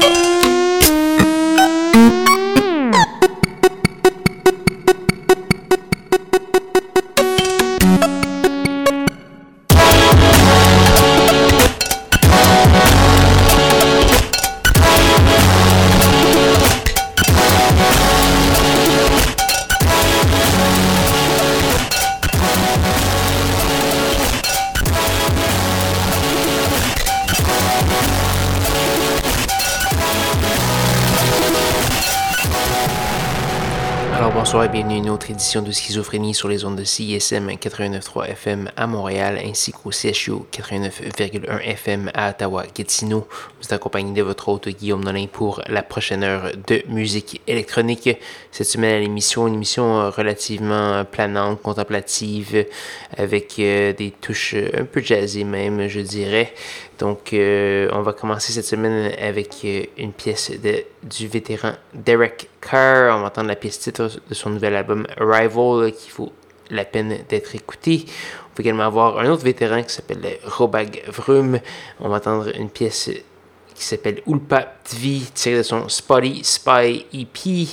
Bonsoir et édition de Schizophrénie sur les ondes de CISM 89.3 FM à Montréal ainsi qu'au CHU 89.1 FM à Ottawa-Gatineau. Vous êtes accompagné de votre hôte Guillaume Nolin pour la prochaine heure de musique électronique. Cette semaine à l'émission, une émission relativement planante, contemplative, avec euh, des touches un peu jazzy même, je dirais. Donc, euh, on va commencer cette semaine avec euh, une pièce de, du vétéran Derek Carr. On va entendre la pièce titre de son nouvel album Arrival qui vaut la peine d'être écouté. On va également avoir un autre vétéran qui s'appelle Robag Vrum. On va entendre une pièce qui s'appelle Ulpa Tvi, tirée de son Spotty Spy EP.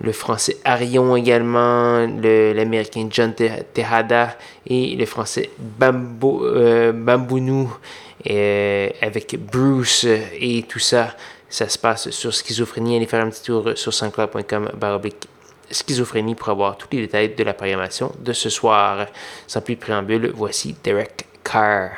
Le français Arion également, l'américain John Tejada et le français Bambo, euh, Bambounou euh, avec Bruce et tout ça. Ça se passe sur Schizophrénie. Allez faire un petit tour sur sanscloud.com baroblique schizophrénie pour avoir tous les détails de la programmation de ce soir. Sans plus de préambule, voici Derek Carr.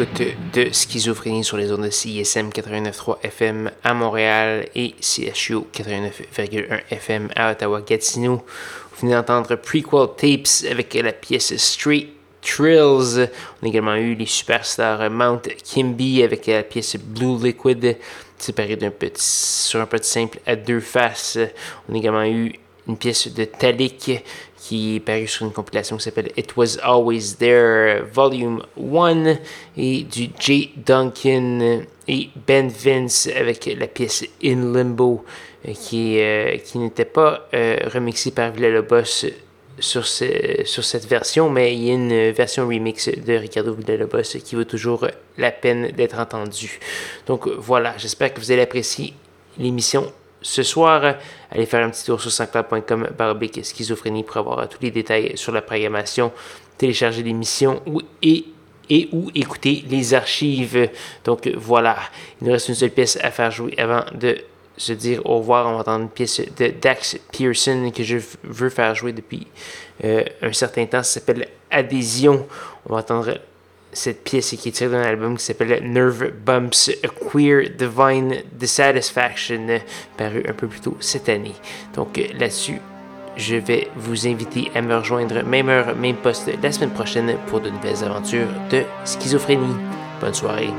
De schizophrénie sur les ondes de CISM 89.3 FM à Montréal et CHU 89.1 FM à Ottawa-Gatineau. Vous venez d'entendre Prequel Tapes avec la pièce Street Trills. On a également eu les superstars Mount Kimby avec la pièce Blue Liquid séparée d'un petit, sur un petit simple à deux faces. On a également eu une pièce de Talik qui est paru sur une compilation qui s'appelle It Was Always There Volume 1 et du J. Duncan et Ben Vince avec la pièce In Limbo euh, qui, euh, qui n'était pas euh, remixée par Villa Lobos sur, ce, sur cette version, mais il y a une version remix de Ricardo Villalobos qui vaut toujours la peine d'être entendue. Donc voilà, j'espère que vous allez apprécier l'émission ce soir. Allez faire un petit tour sur sanscloud.com baroblique schizophrénie pour avoir tous les détails sur la programmation, télécharger l'émission et, et ou écouter les archives. Donc voilà, il nous reste une seule pièce à faire jouer avant de se dire au revoir. On va entendre une pièce de Dax Pearson que je veux faire jouer depuis euh, un certain temps. Ça s'appelle Adhésion. On va entendre cette pièce qui est tirée d'un album qui s'appelle Nerve Bumps, A Queer Divine Dissatisfaction, paru un peu plus tôt cette année. Donc là-dessus, je vais vous inviter à me rejoindre même heure, même poste la semaine prochaine pour de nouvelles aventures de schizophrénie. Bonne soirée.